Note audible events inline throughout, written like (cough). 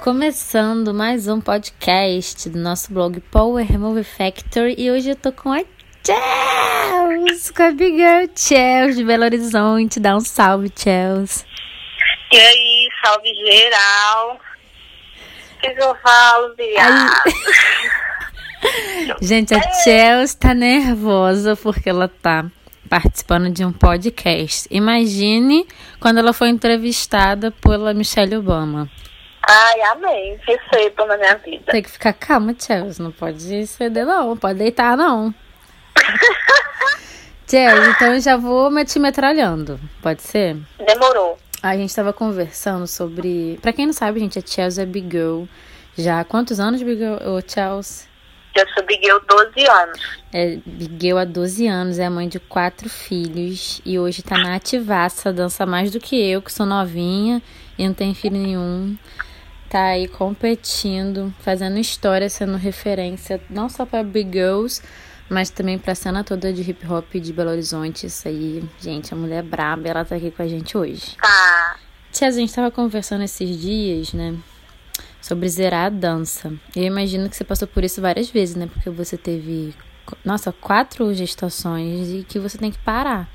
Começando mais um podcast do nosso blog Power Movie Factory e hoje eu tô com a Chels, com a Big Girl Chels de Belo Horizonte. Dá um salve, Chels. E aí, salve geral. O que eu falo, viado? (laughs) Gente, a Chels tá nervosa porque ela tá participando de um podcast. Imagine quando ela foi entrevistada pela Michelle Obama. Ai, amém. Recebo na minha vida. Tem que ficar calma, Chelsea. Não pode ceder, não. Não pode deitar, não. (laughs) Chelsea, então eu já vou me te metralhando. Pode ser? Demorou. A gente tava conversando sobre. Pra quem não sabe, gente, a Chelsea é Big Girl. Já há quantos anos, Big Girl? Ô, Chelsea? Eu sou Big Girl 12 anos. É Big Girl há 12 anos, é mãe de quatro filhos. E hoje tá na ativaça, dança mais do que eu, que sou novinha e não tenho filho nenhum tá aí competindo, fazendo história, sendo referência não só para Big Girls, mas também para a cena toda de hip hop de Belo Horizonte. Isso aí, gente, a mulher é braba, ela tá aqui com a gente hoje. Tá. Tia, a gente tava conversando esses dias, né? Sobre zerar a dança. Eu imagino que você passou por isso várias vezes, né? Porque você teve, nossa, quatro gestações e que você tem que parar.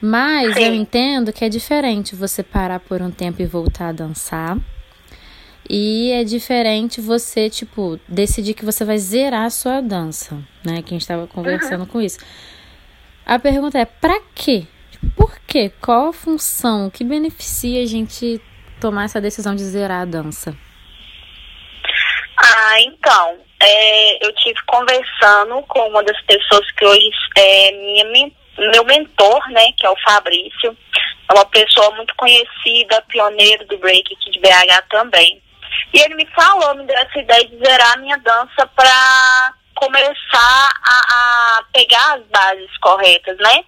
Mas Sim. eu entendo que é diferente você parar por um tempo e voltar a dançar e é diferente você, tipo, decidir que você vai zerar a sua dança, né? Que a gente tava conversando uhum. com isso. A pergunta é, pra quê? Por quê? Qual a função? que beneficia a gente tomar essa decisão de zerar a dança? Ah, então, é, eu tive conversando com uma das pessoas que hoje é minha, meu mentor, né, que é o Fabrício. É uma pessoa muito conhecida, pioneiro do break aqui de BH também. E ele me falou, me deu essa ideia de zerar a minha dança para começar a, a, pegar as bases corretas, né?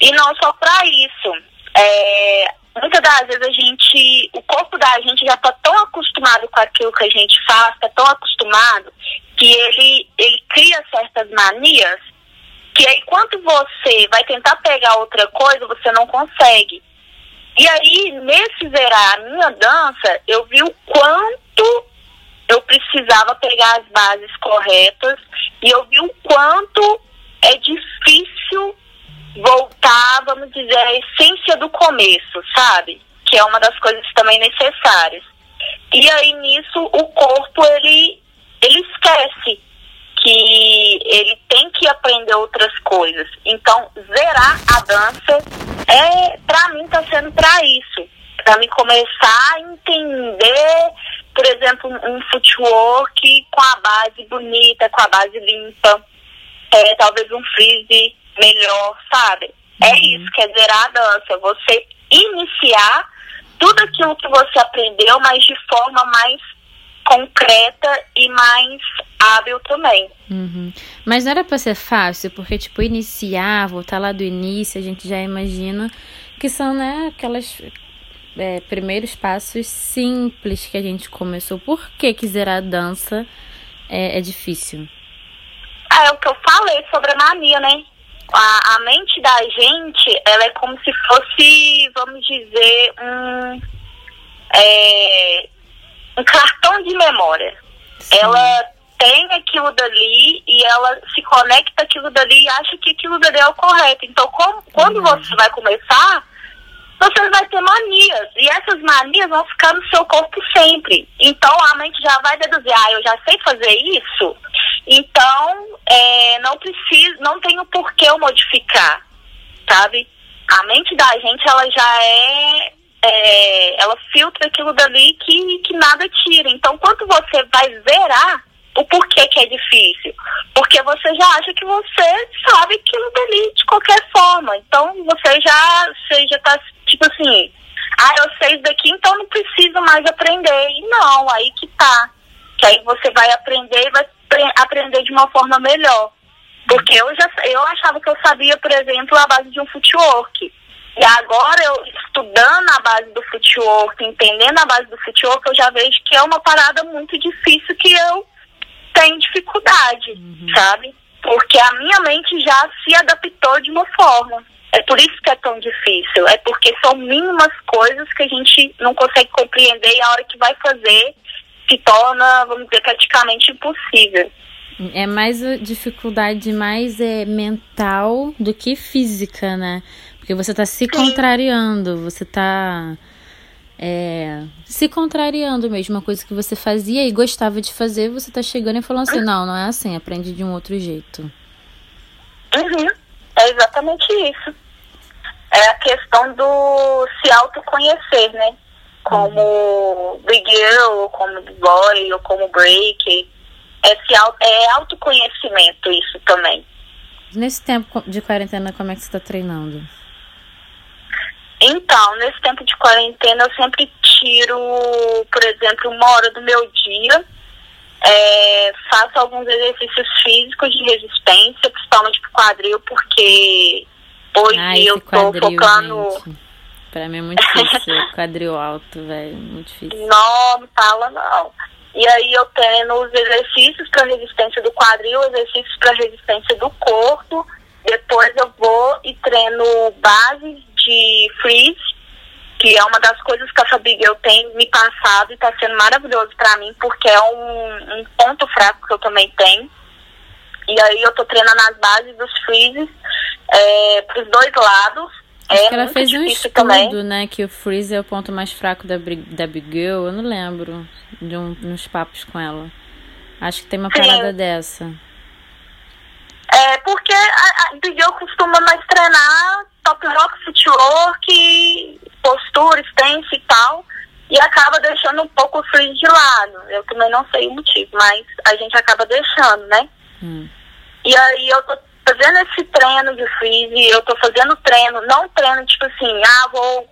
E não só para isso. É, muitas das vezes a gente, o corpo da gente já está tão acostumado com aquilo que a gente faz, está tão acostumado, que ele, ele cria certas manias, que aí quando você vai tentar pegar outra coisa, você não consegue. E aí, nesse zerar a minha dança, eu vi o quanto eu precisava pegar as bases corretas e eu vi o quanto é difícil voltar, vamos dizer, à essência do começo, sabe? Que é uma das coisas também necessárias. E aí nisso o corpo ele ele esquece que ele tem que aprender outras coisas. Então, zerar a dança é, para mim, tá sendo para isso. Para me começar a entender, por exemplo, um footwork com a base bonita, com a base limpa, é, talvez um freeze melhor, sabe? É uhum. É isso, quer zerar a dança. Você iniciar tudo aquilo que você aprendeu, mas de forma mais concreta e mais hábil também. Uhum. Mas não era para ser fácil, porque, tipo, iniciar, voltar lá do início, a gente já imagina que são, né, aquelas é, primeiros passos simples que a gente começou. Por que quiser a dança é, é difícil? Ah, é o que eu falei sobre a mania, né? A, a mente da gente, ela é como se fosse, vamos dizer, um, é, um cartão de memória. Sim. Ela tem aquilo dali e ela se conecta aquilo dali e acha que aquilo dali é o correto. Então, como, quando uhum. você vai começar, você vai ter manias. E essas manias vão ficar no seu corpo sempre. Então, a mente já vai deduzir, ah, eu já sei fazer isso. Então, é, não preciso, não tenho por que eu modificar, sabe? A mente da gente, ela já é, é ela filtra aquilo dali que, que nada tira. Então, quando você vai zerar o porquê que é difícil? Porque você já acha que você sabe aquilo dali de qualquer forma. Então você já, você já tá tipo assim, ah, eu sei isso daqui, então não preciso mais aprender. E não, aí que tá. Que aí você vai aprender e vai aprender de uma forma melhor. Porque eu já eu achava que eu sabia, por exemplo, a base de um footwork. E agora eu estudando a base do footwork, entendendo a base do footwork, eu já vejo que é uma parada muito difícil que eu tem dificuldade, uhum. sabe? Porque a minha mente já se adaptou de uma forma. É por isso que é tão difícil. É porque são mínimas coisas que a gente não consegue compreender e a hora que vai fazer se torna, vamos dizer, praticamente impossível. É mais a dificuldade mais é mental do que física, né? Porque você está se Sim. contrariando, você está é, se contrariando mesmo, uma coisa que você fazia e gostava de fazer, você está chegando e falando assim, não, não é assim, aprende de um outro jeito. Uhum. É exatamente isso. É a questão do se autoconhecer, né? Como. Big Girl, como Big Boy, ou como Break. É, se, é autoconhecimento isso também. Nesse tempo de quarentena, como é que você está treinando? Então, nesse tempo de quarentena, eu sempre tiro, por exemplo, uma hora do meu dia, é, faço alguns exercícios físicos de resistência, principalmente pro quadril, porque hoje Ai, eu tô focando. Gente. Pra mim é muito difícil, (laughs) quadril alto, velho, muito difícil. Não, não fala não. E aí eu tenho os exercícios para resistência do quadril, exercícios para resistência do corpo. Depois eu vou e treino bases de freeze, que é uma das coisas que a Fabiguel tem me passado e está sendo maravilhoso para mim, porque é um, um, ponto fraco que eu também tenho. E aí eu tô treinando as bases dos freezes é, pros dois lados. Acho é que ela fez um estudo, também. né? Que o freeze é o ponto mais fraco da, da Big Girl. Eu não lembro de um, uns papos com ela. Acho que tem uma Sim. parada dessa. É, porque a, a Big Girl costuma mais treinar top rock, footwork, postura, stance e tal, e acaba deixando um pouco o freeze de lado. Eu também não sei o motivo, mas a gente acaba deixando, né? Hum. E aí eu tô fazendo esse treino de freeze, eu tô fazendo treino, não treino tipo assim, ah, vou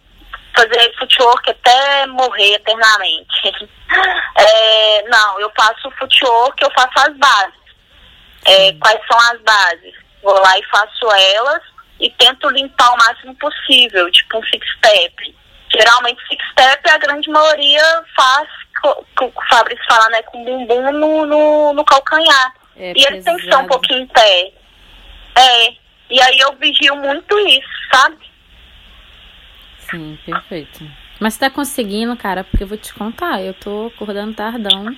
fazer footwork até morrer eternamente. (laughs) é, não, eu faço footwork, eu faço as bases. É, quais são as bases? Vou lá e faço elas e tento limpar o máximo possível, tipo um six step. Geralmente six step a grande maioria faz, o Fabrício fala, né, com bumbum no, no, no calcanhar. É e ele tem que ser um pouquinho em pé. É. E aí eu vigio muito isso, sabe? Sim, perfeito. Mas você tá conseguindo, cara, porque eu vou te contar, eu tô acordando tardão.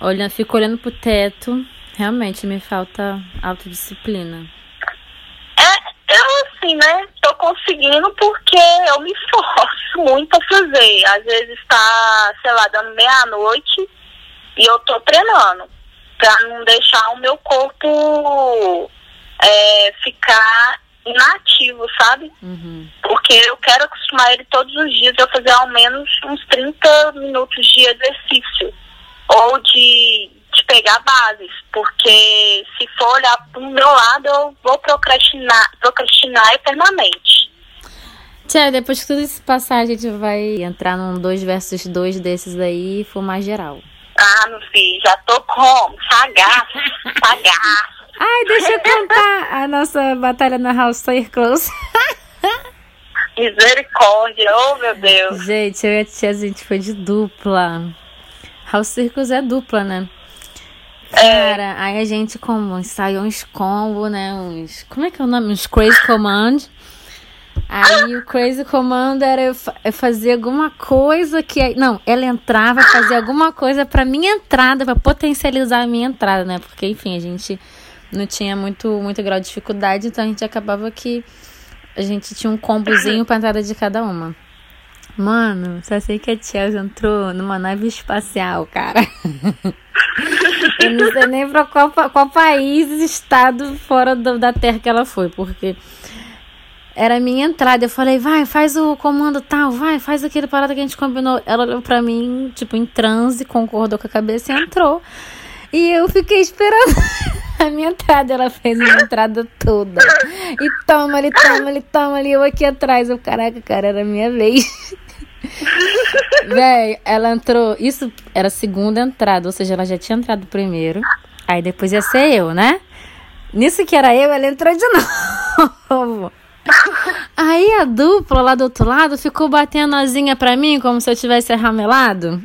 Olhando, fico olhando pro teto. Realmente me falta autodisciplina assim, né? Tô conseguindo porque eu me esforço muito a fazer. Às vezes tá, sei lá, dando meia-noite e eu tô treinando. Pra não deixar o meu corpo é, ficar inativo, sabe? Uhum. Porque eu quero acostumar ele todos os dias a fazer ao menos uns 30 minutos de exercício. Ou de de pegar bases, porque se for olhar para o meu lado, eu vou procrastinar, procrastinar eternamente. Tia, depois que tudo isso passar, a gente vai entrar num 2 versus 2 desses aí e fumar geral. Ah, meu filho, já tô como? Sagaço, sagaço. Ai, deixa eu contar a nossa batalha na House Close. (laughs) Misericórdia, oh meu Deus. Gente, eu e a tia, a gente foi de dupla. House Circus é dupla, né? Cara, é. aí a gente como ensaiou uns combos, né? Uns. Como é que é o nome? Uns Crazy Command. Aí o Crazy Command era eu, eu fazer alguma coisa que. Não, ela entrava, fazia alguma coisa pra minha entrada, pra potencializar a minha entrada, né? Porque, enfim, a gente não tinha muito, muito grau de dificuldade, então a gente acabava que a gente tinha um combozinho pra entrada de cada uma. Mano, só sei que a Chelsea entrou numa nave espacial, cara. (laughs) Eu não sei nem pra qual, qual país, estado fora do, da terra que ela foi, porque era a minha entrada. Eu falei, vai, faz o comando tal, vai, faz aquele parada que a gente combinou. Ela olhou pra mim, tipo, em transe, concordou com a cabeça e entrou. E eu fiquei esperando (laughs) (laughs) a minha entrada. Ela fez a minha entrada toda. E toma ali, toma ali, toma ali. Eu aqui atrás. Eu, caraca, cara, era minha vez. (laughs) Véi, ela entrou. Isso era a segunda entrada, ou seja, ela já tinha entrado primeiro. Aí depois ia ser eu, né? Nisso que era eu, ela entrou de (laughs) novo. Aí a dupla lá do outro lado ficou batendo asinha pra mim como se eu tivesse ramelado.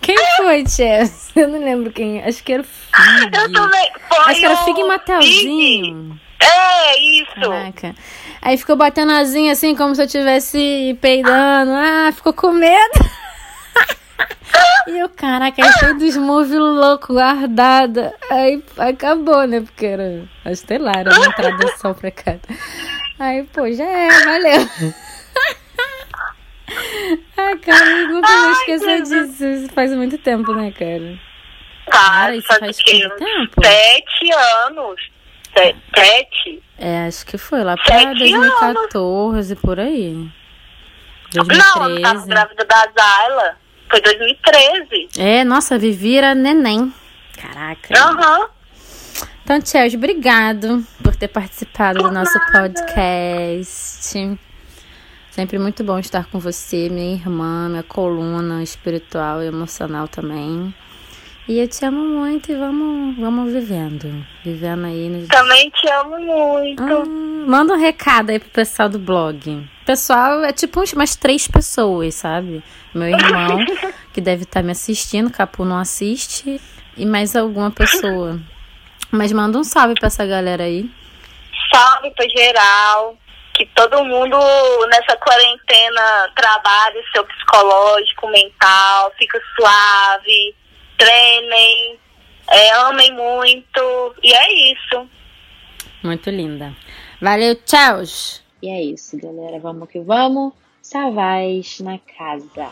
Quem foi, Chess? (laughs) Eu não lembro quem. Acho que era o Fig. Eu também. Foi Acho que era o Fig Mateuzinho. É, isso. Caraca. Aí ficou batendo asinha assim, como se eu tivesse peidando. Ah, ficou com medo. (laughs) E eu, caraca, aí cheio dos moves louco, guardada. Aí acabou, né? Porque era, sei lá, era uma tradução pra cada. Aí, pô, já é, valeu. Ai, cara, nunca vou Ai, esquecer disso. Isso faz muito tempo, né, cara? Cara, Cara, isso faz, faz o quê? quanto tempo? Sete anos. Se- Sete? É, acho que foi lá pra Sete 2014, por aí. Não, eu tava 2013. grávida da Zayla. Foi 2013. É, nossa, Vivi era neném. Caraca. Aham. Então, Chelsea, obrigado por ter participado do Por nosso nada. podcast. Sempre muito bom estar com você, minha irmã, minha coluna espiritual e emocional também. E eu te amo muito e vamos, vamos vivendo. Vivendo aí nos. Também te amo muito. Ah, manda um recado aí pro pessoal do blog. Pessoal, é tipo uns, umas três pessoas, sabe? Meu irmão, (laughs) que deve estar me assistindo, Capu não assiste, e mais alguma pessoa. Mas manda um salve pra essa galera aí. Salve pra geral. Que todo mundo nessa quarentena trabalhe seu psicológico, mental, fica suave, treinem, é, amem muito. E é isso. Muito linda. Valeu, tchau! E é isso, galera. Vamos que vamos. Savaz na casa.